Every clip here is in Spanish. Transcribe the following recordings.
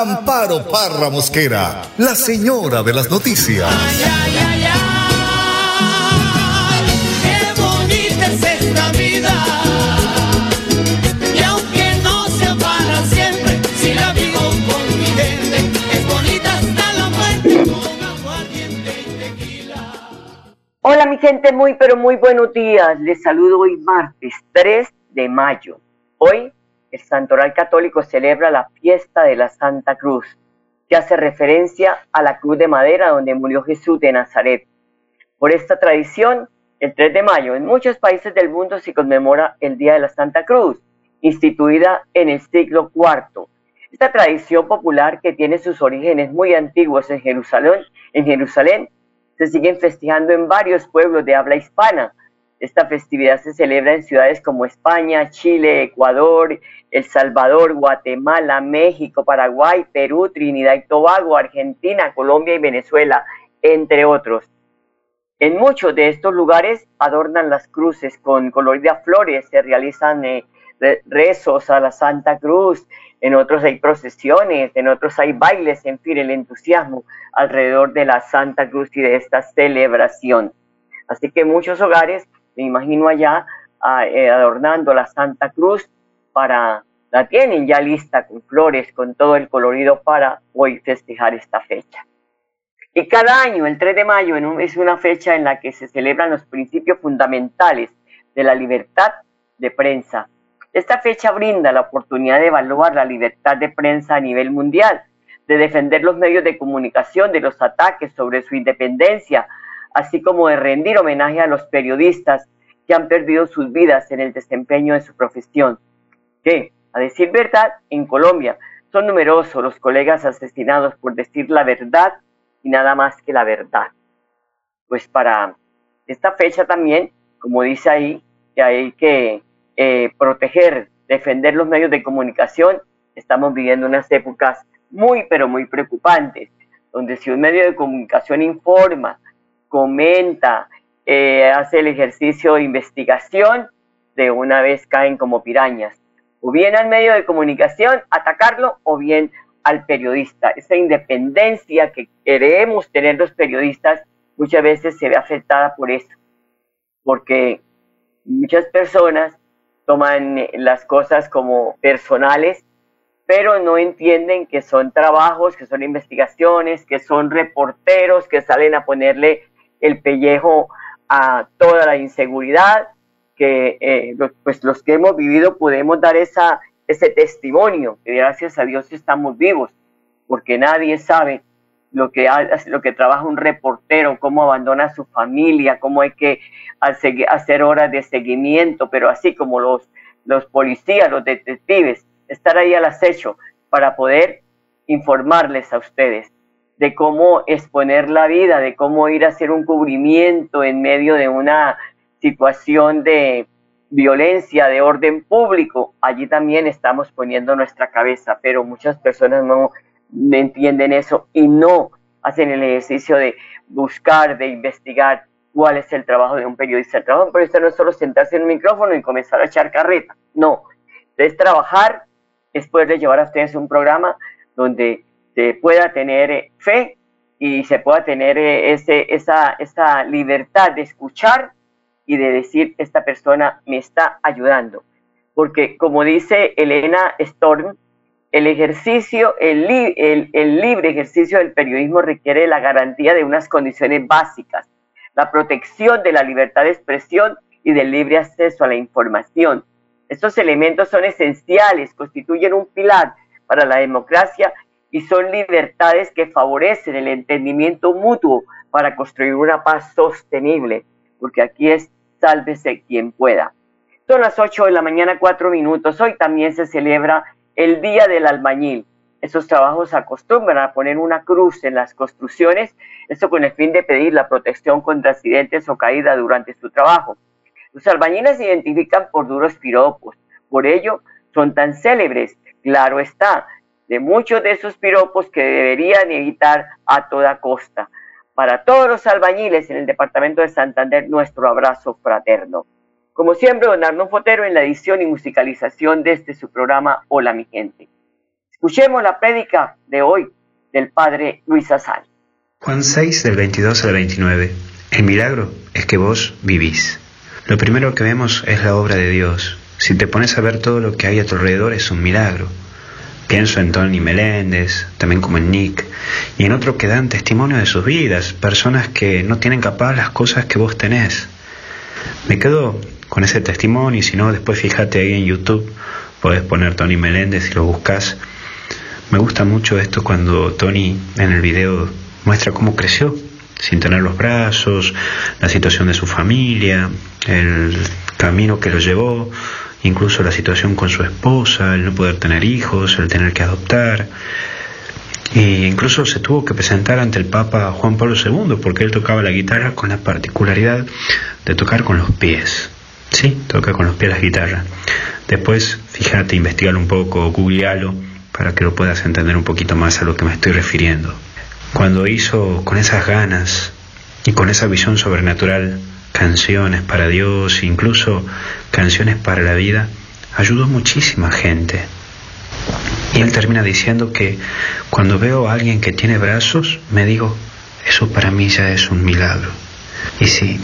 Amparo Parra Mosquera, la señora de las noticias. Ay, ay, ay, ay, qué bonita es esta vida. Y aunque no sea para siempre, si la vivo con mi gente, es bonita hasta la muerte con aguardiente y tequila. Hola mi gente, muy pero muy buenos días. Les saludo hoy martes 3 de mayo. Hoy el Santoral Católico celebra la fiesta de la Santa Cruz, que hace referencia a la cruz de madera donde murió Jesús de Nazaret. Por esta tradición, el 3 de mayo en muchos países del mundo se conmemora el Día de la Santa Cruz, instituida en el siglo IV. Esta tradición popular que tiene sus orígenes muy antiguos en Jerusalén, en Jerusalén se siguen festejando en varios pueblos de habla hispana. Esta festividad se celebra en ciudades como España, Chile, Ecuador, El Salvador, Guatemala, México, Paraguay, Perú, Trinidad y Tobago, Argentina, Colombia y Venezuela, entre otros. En muchos de estos lugares adornan las cruces con coloridas flores, se realizan eh, re- rezos a la Santa Cruz, en otros hay procesiones, en otros hay bailes, en fin, el entusiasmo alrededor de la Santa Cruz y de esta celebración. Así que muchos hogares, me imagino allá, ah, eh, adornando la Santa Cruz para, la tienen ya lista con flores, con todo el colorido para hoy festejar esta fecha. Y cada año, el 3 de mayo, es una fecha en la que se celebran los principios fundamentales de la libertad de prensa. Esta fecha brinda la oportunidad de evaluar la libertad de prensa a nivel mundial, de defender los medios de comunicación de los ataques sobre su independencia, así como de rendir homenaje a los periodistas que han perdido sus vidas en el desempeño de su profesión. Que, a decir verdad, en Colombia son numerosos los colegas asesinados por decir la verdad y nada más que la verdad. Pues para esta fecha también, como dice ahí, que hay que eh, proteger, defender los medios de comunicación, estamos viviendo unas épocas muy, pero muy preocupantes, donde si un medio de comunicación informa, comenta, eh, hace el ejercicio de investigación, de una vez caen como pirañas. O bien al medio de comunicación, atacarlo, o bien al periodista. Esa independencia que queremos tener los periodistas muchas veces se ve afectada por eso, porque muchas personas toman eh, las cosas como personales, pero no entienden que son trabajos, que son investigaciones, que son reporteros que salen a ponerle el pellejo a toda la inseguridad, que eh, los, pues los que hemos vivido podemos dar esa, ese testimonio, que gracias a Dios estamos vivos, porque nadie sabe lo que, lo que trabaja un reportero, cómo abandona a su familia, cómo hay que hace- hacer horas de seguimiento, pero así como los, los policías, los detectives, estar ahí al acecho para poder informarles a ustedes de cómo exponer la vida, de cómo ir a hacer un cubrimiento en medio de una situación de violencia de orden público. Allí también estamos poniendo nuestra cabeza, pero muchas personas no, entienden eso y no hacen el ejercicio de buscar, de investigar cuál es el trabajo de un periodista. El trabajo de un periodista no es solo sentarse en un micrófono y comenzar a echar carreta, no. Es trabajar, es poderle llevar a ustedes un programa donde se pueda tener eh, fe y se pueda tener eh, esa, esa libertad de escuchar y de decir, esta persona me está ayudando. Porque como dice Elena Storm, el ejercicio, el, el- el libre ejercicio del periodismo requiere la garantía de unas condiciones básicas, la protección de la libertad de expresión y del libre acceso a la información. Estos elementos son esenciales, constituyen un pilar para la democracia y son libertades que favorecen el entendimiento mutuo para construir una paz sostenible, porque aquí es sálvese quien pueda. Son las 8 de la mañana, 4 minutos. Hoy también se celebra el Día del Albañil. esos trabajos acostumbran a poner una cruz en las construcciones, esto con el fin de pedir la protección contra accidentes o caída durante su trabajo. Los albañiles se identifican por duros piropos, por ello son tan célebres, claro está, de muchos de esos piropos que deberían evitar a toda costa. Para todos los albañiles en el departamento de Santander, nuestro abrazo fraterno. Como siempre, don Arno Fotero en la edición y musicalización de este su programa Hola mi gente. Escuchemos la prédica de hoy del padre Luis Azal. Juan 6 del 22 al 29. El milagro es que vos vivís. Lo primero que vemos es la obra de Dios. Si te pones a ver todo lo que hay a tu alrededor es un milagro. Pienso en Tony Meléndez, también como en Nick, y en otros que dan testimonio de sus vidas, personas que no tienen capaz las cosas que vos tenés. Me quedo con ese testimonio y si no, después fíjate ahí en YouTube, podés poner Tony Meléndez y lo buscas me gusta mucho esto cuando Tony en el video muestra cómo creció sin tener los brazos, la situación de su familia, el camino que lo llevó, incluso la situación con su esposa, el no poder tener hijos, el tener que adoptar. E incluso se tuvo que presentar ante el Papa Juan Pablo II porque él tocaba la guitarra con la particularidad de tocar con los pies. Sí, toca con los pies la guitarra. Después, fíjate, investigalo un poco, googlealo para que lo puedas entender un poquito más a lo que me estoy refiriendo. Cuando hizo con esas ganas y con esa visión sobrenatural canciones para Dios, incluso canciones para la vida, ayudó muchísima gente. Y él termina diciendo que cuando veo a alguien que tiene brazos, me digo, eso para mí ya es un milagro. Y sí,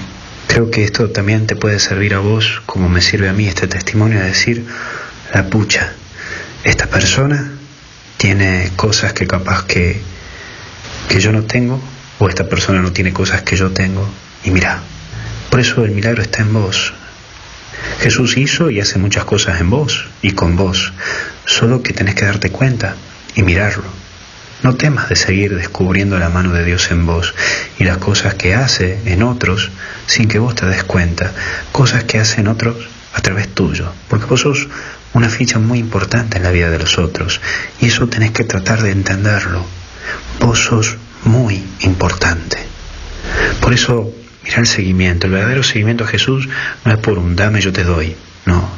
creo que esto también te puede servir a vos, como me sirve a mí este testimonio, de decir, la pucha, esta persona tiene cosas que capaz que, que yo no tengo, o esta persona no tiene cosas que yo tengo, y mira, por eso el milagro está en vos. Jesús hizo y hace muchas cosas en vos y con vos, solo que tenés que darte cuenta y mirarlo. No temas de seguir descubriendo la mano de Dios en vos y las cosas que hace en otros sin que vos te des cuenta, cosas que hacen otros a través tuyo, porque vos sos una ficha muy importante en la vida de los otros y eso tenés que tratar de entenderlo. Vos sos muy importante. Por eso, mira el seguimiento. El verdadero seguimiento a Jesús no es por un dame yo te doy, no.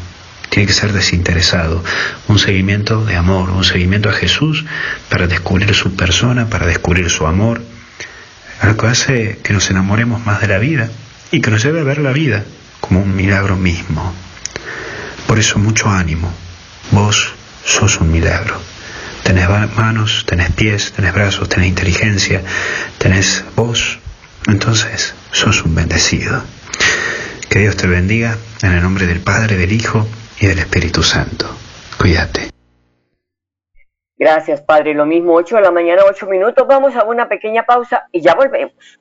Tiene que ser desinteresado, un seguimiento de amor, un seguimiento a Jesús para descubrir su persona, para descubrir su amor, algo que hace que nos enamoremos más de la vida y que nos lleve a ver la vida como un milagro mismo. Por eso mucho ánimo. Vos sos un milagro. Tenés manos, tenés pies, tenés brazos, tenés inteligencia, tenés voz. Entonces sos un bendecido. Que Dios te bendiga en el nombre del Padre, del Hijo y del Espíritu Santo. Cuídate. Gracias, Padre. Lo mismo, 8 de la mañana, 8 minutos. Vamos a una pequeña pausa y ya volvemos.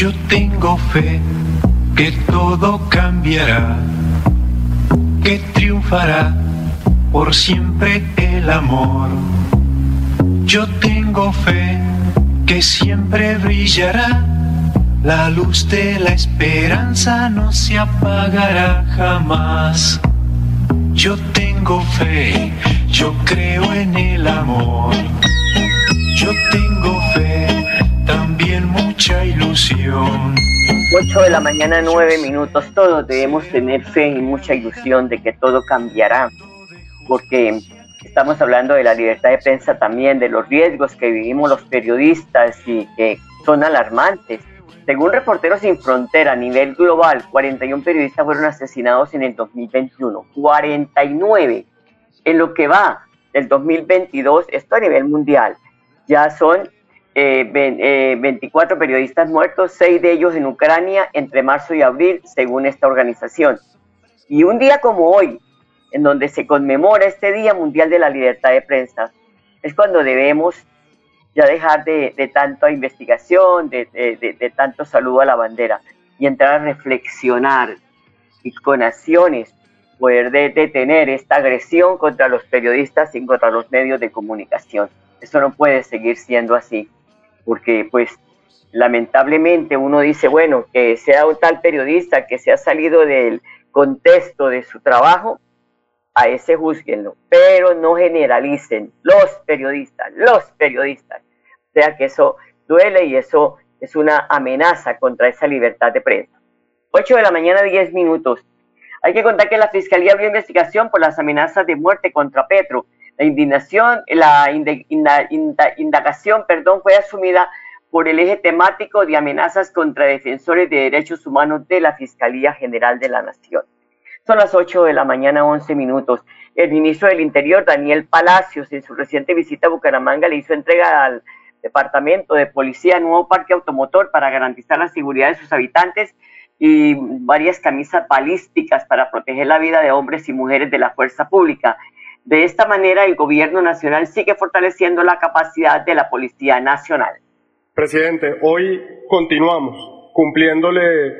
Yo tengo fe que todo cambiará, que triunfará por siempre el amor. Yo tengo fe que siempre brillará, la luz de la esperanza no se apagará jamás. Yo tengo fe, yo creo en el amor. Yo tengo fe, mucha ilusión. 8 de la mañana, 9 minutos. Todos debemos tener fe y mucha ilusión de que todo cambiará, porque estamos hablando de la libertad de prensa también, de los riesgos que vivimos los periodistas y que son alarmantes. Según Reporteros Sin Frontera a nivel global, 41 periodistas fueron asesinados en el 2021. 49 en lo que va del 2022, esto a nivel mundial. Ya son eh, eh, 24 periodistas muertos, 6 de ellos en Ucrania entre marzo y abril, según esta organización. Y un día como hoy, en donde se conmemora este Día Mundial de la Libertad de Prensa, es cuando debemos ya dejar de, de tanta investigación, de, de, de tanto saludo a la bandera y entrar a reflexionar y con acciones poder detener esta agresión contra los periodistas y contra los medios de comunicación. Esto no puede seguir siendo así, porque pues lamentablemente uno dice, bueno, que sea un tal periodista que se ha salido del contexto de su trabajo, a ese juzguenlo, pero no generalicen los periodistas, los periodistas. O sea que eso duele y eso es una amenaza contra esa libertad de prensa. 8 de la mañana, 10 minutos. Hay que contar que la Fiscalía abrió investigación por las amenazas de muerte contra Petro. La indignación, la indagación, perdón, fue asumida por el eje temático de amenazas contra defensores de derechos humanos de la Fiscalía General de la Nación. Son las 8 de la mañana, 11 minutos. El ministro del Interior, Daniel Palacios, en su reciente visita a Bucaramanga, le hizo entrega al Departamento de Policía nuevo parque automotor para garantizar la seguridad de sus habitantes y varias camisas balísticas para proteger la vida de hombres y mujeres de la fuerza pública. De esta manera, el gobierno nacional sigue fortaleciendo la capacidad de la Policía Nacional. Presidente, hoy continuamos cumpliéndole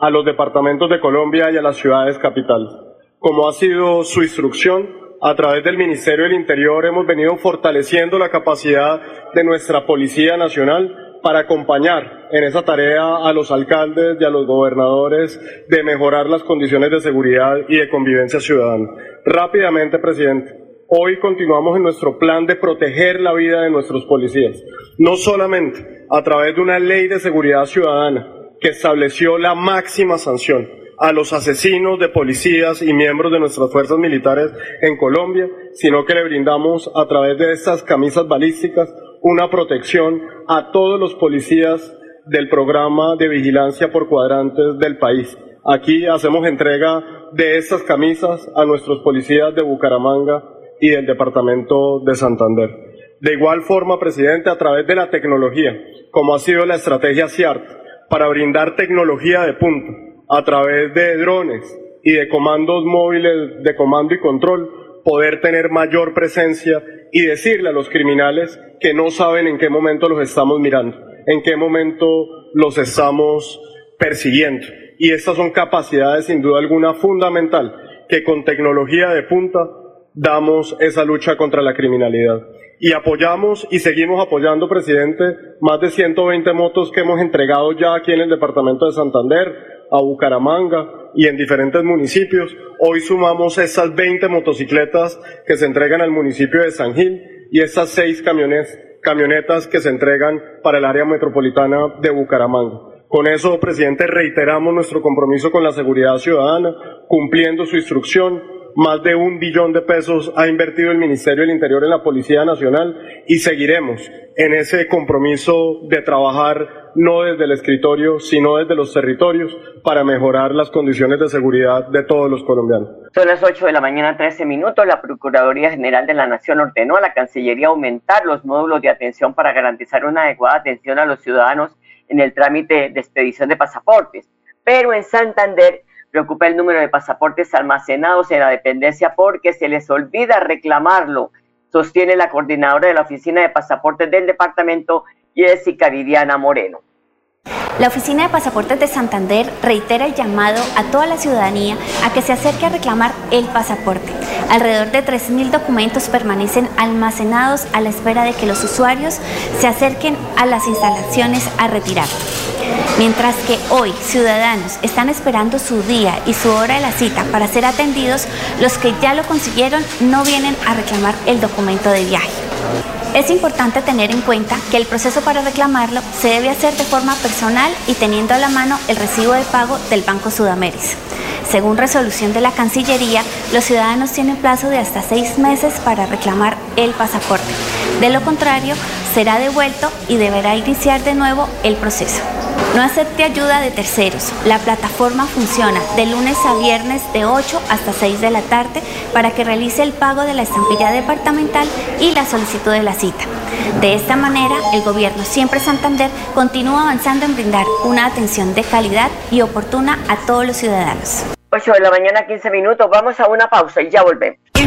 a los departamentos de Colombia y a las ciudades capitales. Como ha sido su instrucción, a través del Ministerio del Interior hemos venido fortaleciendo la capacidad de nuestra Policía Nacional para acompañar en esa tarea a los alcaldes y a los gobernadores de mejorar las condiciones de seguridad y de convivencia ciudadana. Rápidamente, presidente. Hoy continuamos en nuestro plan de proteger la vida de nuestros policías, no solamente a través de una ley de seguridad ciudadana que estableció la máxima sanción a los asesinos de policías y miembros de nuestras fuerzas militares en Colombia, sino que le brindamos a través de estas camisas balísticas una protección a todos los policías del programa de vigilancia por cuadrantes del país. Aquí hacemos entrega de estas camisas a nuestros policías de Bucaramanga y del departamento de Santander. De igual forma, presidente, a través de la tecnología, como ha sido la estrategia CIART, para brindar tecnología de punta, a través de drones y de comandos móviles de comando y control, poder tener mayor presencia y decirle a los criminales que no saben en qué momento los estamos mirando, en qué momento los estamos persiguiendo. Y estas son capacidades sin duda alguna fundamental que con tecnología de punta damos esa lucha contra la criminalidad. Y apoyamos y seguimos apoyando, presidente, más de 120 motos que hemos entregado ya aquí en el departamento de Santander, a Bucaramanga y en diferentes municipios. Hoy sumamos esas 20 motocicletas que se entregan al municipio de San Gil y estas seis camiones, camionetas que se entregan para el área metropolitana de Bucaramanga. Con eso, presidente, reiteramos nuestro compromiso con la seguridad ciudadana, cumpliendo su instrucción, más de un billón de pesos ha invertido el Ministerio del Interior en la Policía Nacional y seguiremos en ese compromiso de trabajar no desde el escritorio, sino desde los territorios para mejorar las condiciones de seguridad de todos los colombianos. Son las 8 de la mañana, 13 minutos. La Procuraduría General de la Nación ordenó a la Cancillería aumentar los módulos de atención para garantizar una adecuada atención a los ciudadanos en el trámite de expedición de pasaportes. Pero en Santander Preocupa el número de pasaportes almacenados en la dependencia porque se les olvida reclamarlo, sostiene la coordinadora de la Oficina de Pasaportes del departamento, Jessica Viviana Moreno. La Oficina de Pasaportes de Santander reitera el llamado a toda la ciudadanía a que se acerque a reclamar el pasaporte. Alrededor de 3.000 documentos permanecen almacenados a la espera de que los usuarios se acerquen a las instalaciones a retirar. Mientras que hoy ciudadanos están esperando su día y su hora de la cita para ser atendidos, los que ya lo consiguieron no vienen a reclamar el documento de viaje. Es importante tener en cuenta que el proceso para reclamarlo se debe hacer de forma personal y teniendo a la mano el recibo de pago del Banco Sudameris. Según resolución de la Cancillería, los ciudadanos tienen plazo de hasta seis meses para reclamar el pasaporte. De lo contrario, será devuelto y deberá iniciar de nuevo el proceso. No acepte ayuda de terceros. La plataforma funciona de lunes a viernes de 8 hasta 6 de la tarde para que realice el pago de la estampilla departamental y la solicitud de la cita. De esta manera, el gobierno Siempre Santander continúa avanzando en brindar una atención de calidad y oportuna a todos los ciudadanos. 8 de la mañana, 15 minutos. Vamos a una pausa y ya volvemos.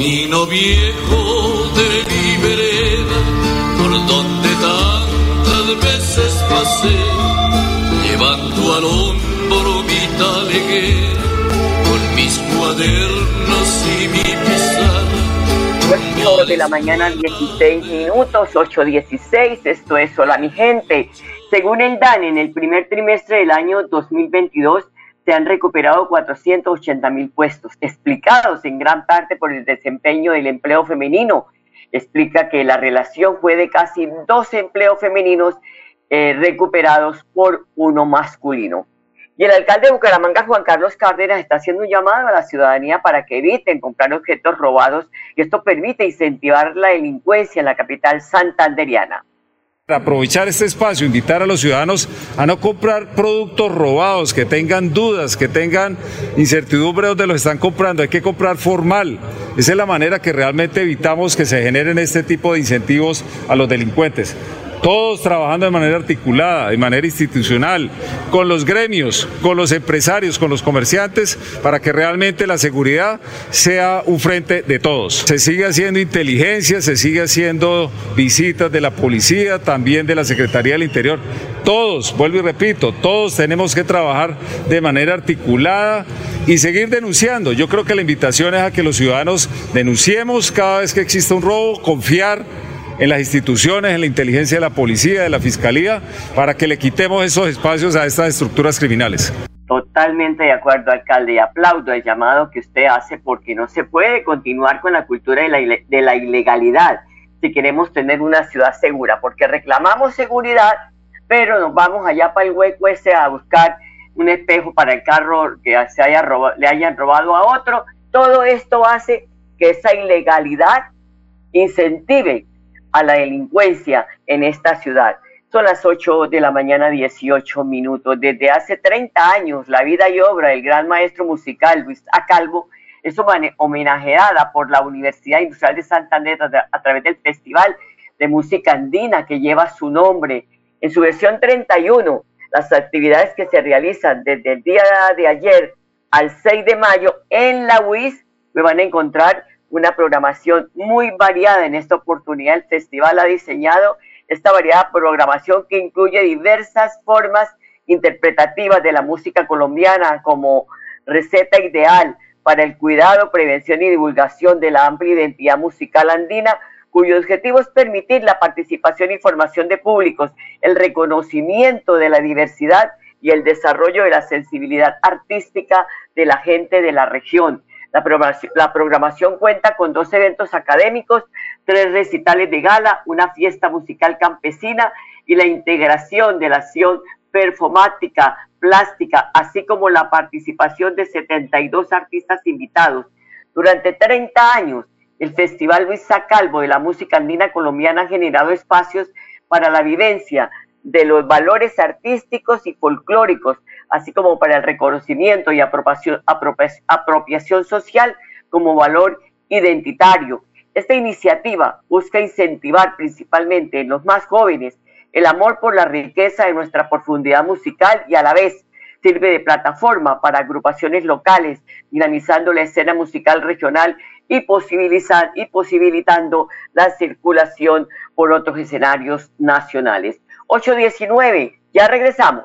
Camino viejo de mi por donde tantas veces pasé, llevando al hombro mi taleguera, mis cuadernos y mi pizarra. 8 de la mañana, 16 minutos, 8.16, esto es Hola mi gente. Según el DAN, en el primer trimestre del año 2022 se han recuperado 480 mil puestos, explicados en gran parte por el desempeño del empleo femenino. Explica que la relación fue de casi 12 empleos femeninos eh, recuperados por uno masculino. Y el alcalde de Bucaramanga, Juan Carlos Cárdenas, está haciendo un llamado a la ciudadanía para que eviten comprar objetos robados y esto permite incentivar la delincuencia en la capital santanderiana. Aprovechar este espacio, invitar a los ciudadanos a no comprar productos robados, que tengan dudas, que tengan incertidumbre donde los están comprando. Hay que comprar formal. Esa es la manera que realmente evitamos que se generen este tipo de incentivos a los delincuentes. Todos trabajando de manera articulada, de manera institucional, con los gremios, con los empresarios, con los comerciantes, para que realmente la seguridad sea un frente de todos. Se sigue haciendo inteligencia, se sigue haciendo visitas de la policía, también de la Secretaría del Interior. Todos, vuelvo y repito, todos tenemos que trabajar de manera articulada y seguir denunciando. Yo creo que la invitación es a que los ciudadanos denunciemos cada vez que exista un robo, confiar en las instituciones, en la inteligencia de la policía, de la fiscalía, para que le quitemos esos espacios a estas estructuras criminales. Totalmente de acuerdo, alcalde, y aplaudo el llamado que usted hace porque no se puede continuar con la cultura de la, de la ilegalidad si queremos tener una ciudad segura, porque reclamamos seguridad, pero nos vamos allá para el hueco ese a buscar un espejo para el carro que se haya roba- le hayan robado a otro. Todo esto hace que esa ilegalidad incentive a la delincuencia en esta ciudad. Son las 8 de la mañana, 18 minutos. Desde hace 30 años, la vida y obra del gran maestro musical Luis Acalvo es homenajeada por la Universidad Industrial de Santander a través del Festival de Música Andina que lleva su nombre. En su versión 31, las actividades que se realizan desde el día de ayer al 6 de mayo en la UIS, me van a encontrar una programación muy variada en esta oportunidad. El festival ha diseñado esta variada programación que incluye diversas formas interpretativas de la música colombiana como receta ideal para el cuidado, prevención y divulgación de la amplia identidad musical andina, cuyo objetivo es permitir la participación y formación de públicos, el reconocimiento de la diversidad y el desarrollo de la sensibilidad artística de la gente de la región. La programación, cuenta con dos eventos académicos, tres recitales de gala, una fiesta musical campesina y la integración de la acción performática, plástica, así como la participación de 72 artistas invitados. Durante 30 años, el Festival Luis Sacalvo de la música andina colombiana ha generado espacios para la vivencia de los valores artísticos y folclóricos, así como para el reconocimiento y apropiación, apropia- apropiación social como valor identitario. Esta iniciativa busca incentivar principalmente en los más jóvenes el amor por la riqueza de nuestra profundidad musical y a la vez sirve de plataforma para agrupaciones locales, dinamizando la escena musical regional y, y posibilitando la circulación por otros escenarios nacionales. 819, ya regresamos.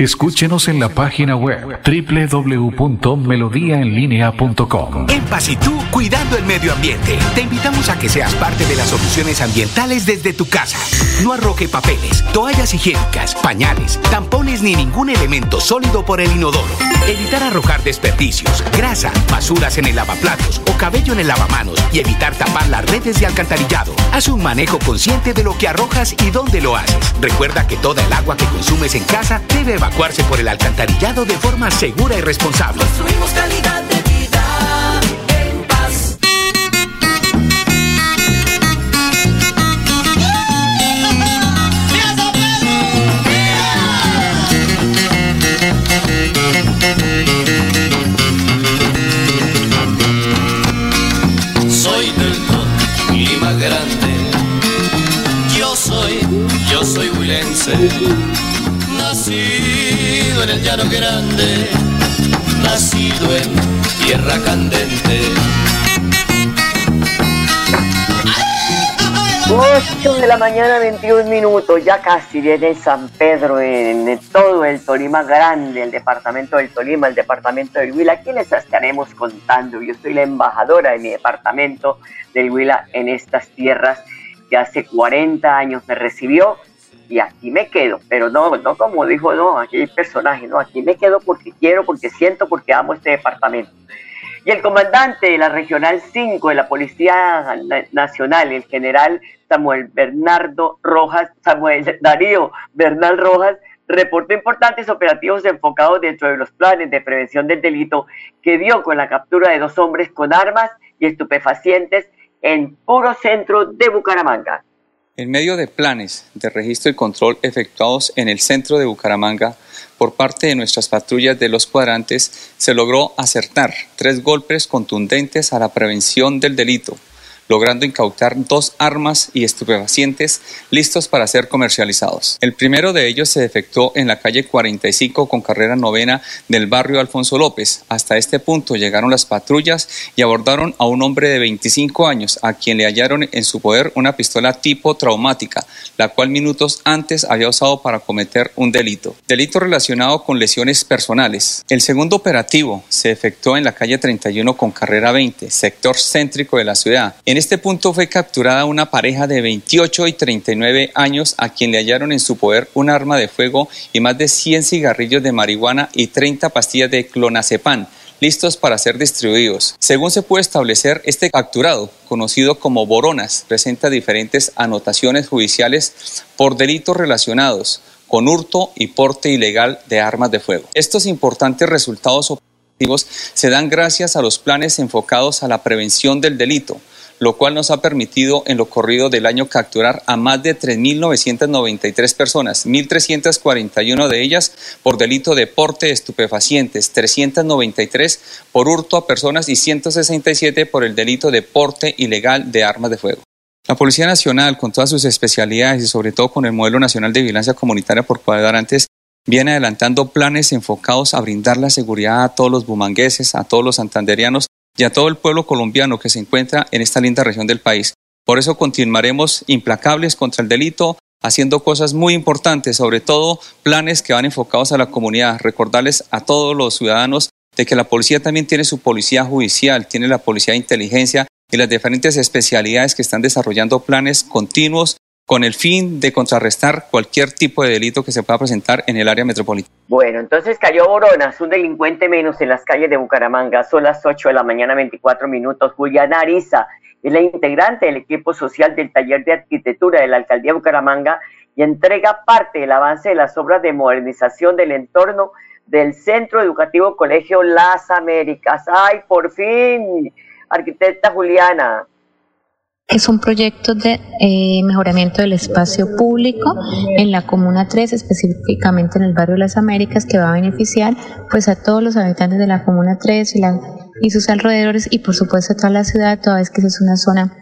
Escúchenos en la página web www.melodiaenlinea.com. En Pasitú, cuidando el medio ambiente. Te invitamos a que seas parte de las soluciones ambientales desde tu casa. No arroje papeles, toallas higiénicas, pañales, tampones ni ningún elemento sólido por el inodoro. Evitar arrojar desperdicios, grasa, basuras en el lavaplatos o cabello en el lavamanos y evitar tapar las redes de alcantarillado. Haz un manejo consciente de lo que arrojas y dónde lo haces. Recuerda que toda el agua que consumes en casa debe evacuarse por el alcantarillado de forma segura y responsable. Construimos calidad de vida en paz. Soy del Lima grande. Yo soy, yo soy huilense. En el llano grande. Nacido en tierra candente. 8 de la mañana, 21 minutos, ya casi viene San Pedro en, en todo el Tolima Grande, el departamento del Tolima, el departamento del Huila. Aquí les estaremos contando. Yo soy la embajadora de mi departamento del Huila en estas tierras que hace 40 años me recibió y aquí me quedo. Pero no, no como dijo, no, aquí hay personaje, no, aquí me quedo porque quiero, porque siento, porque amo este departamento. Y el comandante de la Regional 5 de la Policía Na- Nacional, el general Samuel Bernardo Rojas, Samuel Darío Bernal Rojas, reportó importantes operativos enfocados dentro de los planes de prevención del delito que dio con la captura de dos hombres con armas y estupefacientes en puro centro de Bucaramanga. En medio de planes de registro y control efectuados en el centro de Bucaramanga por parte de nuestras patrullas de los cuadrantes, se logró acertar tres golpes contundentes a la prevención del delito, logrando incautar dos armas y estupefacientes listos para ser comercializados. El primero de ellos se efectuó en la calle 45 con carrera novena del barrio Alfonso López. Hasta este punto llegaron las patrullas y abordaron a un hombre de 25 años a quien le hallaron en su poder una pistola tipo traumática, la cual minutos antes había usado para cometer un delito. Delito relacionado con lesiones personales. El segundo operativo se efectuó en la calle 31 con carrera 20, sector céntrico de la ciudad. Este punto fue capturada una pareja de 28 y 39 años a quien le hallaron en su poder un arma de fuego y más de 100 cigarrillos de marihuana y 30 pastillas de clonazepam listos para ser distribuidos. Según se puede establecer, este capturado, conocido como Boronas, presenta diferentes anotaciones judiciales por delitos relacionados con hurto y porte ilegal de armas de fuego. Estos importantes resultados operativos se dan gracias a los planes enfocados a la prevención del delito, lo cual nos ha permitido en lo corrido del año capturar a más de 3.993 personas, 1.341 de ellas por delito de porte de estupefacientes, 393 por hurto a personas y 167 por el delito de porte ilegal de armas de fuego. La Policía Nacional, con todas sus especialidades y sobre todo con el modelo nacional de vigilancia comunitaria por cuadrantes, viene adelantando planes enfocados a brindar la seguridad a todos los bumangueses, a todos los santanderianos y a todo el pueblo colombiano que se encuentra en esta linda región del país. Por eso continuaremos implacables contra el delito, haciendo cosas muy importantes, sobre todo planes que van enfocados a la comunidad. Recordarles a todos los ciudadanos de que la policía también tiene su policía judicial, tiene la policía de inteligencia y las diferentes especialidades que están desarrollando planes continuos con el fin de contrarrestar cualquier tipo de delito que se pueda presentar en el área metropolitana. Bueno, entonces cayó Boronas, un delincuente menos en las calles de Bucaramanga. Son las 8 de la mañana, 24 minutos. Juliana Ariza es la integrante del equipo social del taller de arquitectura de la alcaldía de Bucaramanga y entrega parte del avance de las obras de modernización del entorno del Centro Educativo Colegio Las Américas. ¡Ay, por fin! Arquitecta Juliana. Que son proyectos de eh, mejoramiento del espacio público en la Comuna 3, específicamente en el barrio las Américas, que va a beneficiar pues a todos los habitantes de la Comuna 3 y, la, y sus alrededores y por supuesto a toda la ciudad, toda vez que es una zona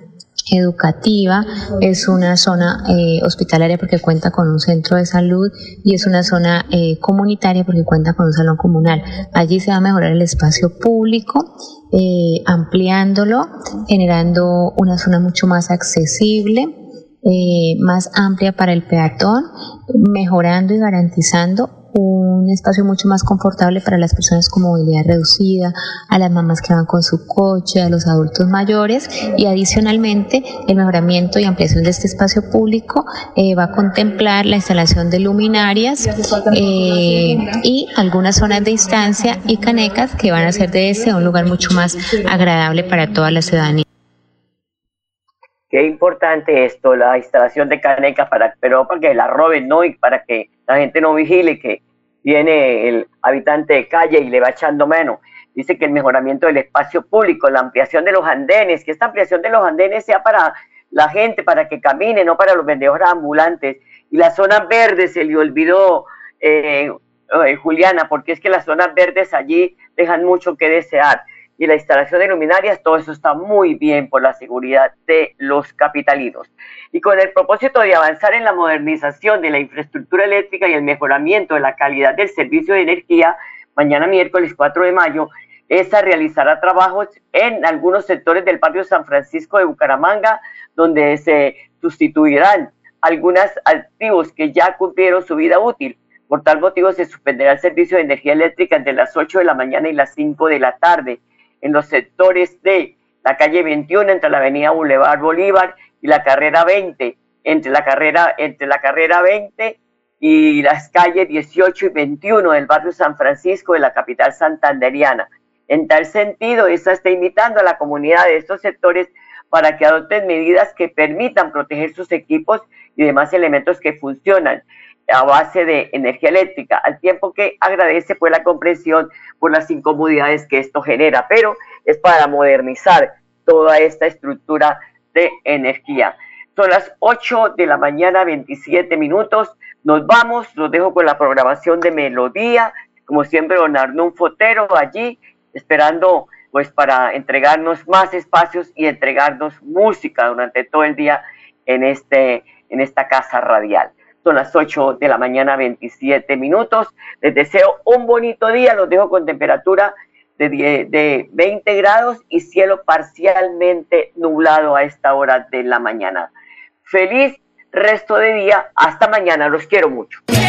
educativa, es una zona eh, hospitalaria porque cuenta con un centro de salud y es una zona eh, comunitaria porque cuenta con un salón comunal. Allí se va a mejorar el espacio público, eh, ampliándolo, generando una zona mucho más accesible, más amplia para el peatón, mejorando y garantizando un espacio mucho más confortable para las personas con movilidad reducida, a las mamás que van con su coche, a los adultos mayores y adicionalmente el mejoramiento y ampliación de este espacio público eh, va a contemplar la instalación de luminarias eh, y algunas zonas de instancia y canecas que van a hacer de este un lugar mucho más agradable para toda la ciudadanía. Qué importante esto, la instalación de canecas, para, pero para que la roben, ¿no? Y para que la gente no vigile que viene el habitante de calle y le va echando menos. Dice que el mejoramiento del espacio público, la ampliación de los andenes, que esta ampliación de los andenes sea para la gente, para que camine, no para los vendedores ambulantes. Y las zonas verdes, se le olvidó, eh, eh, Juliana, porque es que las zonas verdes allí dejan mucho que desear y la instalación de luminarias, todo eso está muy bien por la seguridad de los capitalinos. Y con el propósito de avanzar en la modernización de la infraestructura eléctrica y el mejoramiento de la calidad del servicio de energía, mañana miércoles 4 de mayo, esta realizará trabajos en algunos sectores del barrio San Francisco de Bucaramanga, donde se sustituirán algunos activos que ya cumplieron su vida útil. Por tal motivo, se suspenderá el servicio de energía eléctrica entre las 8 de la mañana y las 5 de la tarde en los sectores de la calle 21 entre la avenida Boulevard Bolívar y la carrera 20, entre la carrera, entre la carrera 20 y las calles 18 y 21 del barrio San Francisco de la capital santanderiana. En tal sentido, esta está invitando a la comunidad de estos sectores para que adopten medidas que permitan proteger sus equipos y demás elementos que funcionan a base de energía eléctrica, al tiempo que agradece pues la comprensión por las incomodidades que esto genera, pero es para modernizar toda esta estructura de energía. Son las 8 de la mañana, 27 minutos. Nos vamos, los dejo con la programación de Melodía, como siempre, don Arnón Fotero allí, esperando pues para entregarnos más espacios y entregarnos música durante todo el día en, este, en esta casa radial. Son las 8 de la mañana, 27 minutos. Les deseo un bonito día. Los dejo con temperatura de, de 20 grados y cielo parcialmente nublado a esta hora de la mañana. Feliz resto de día. Hasta mañana. Los quiero mucho. Hola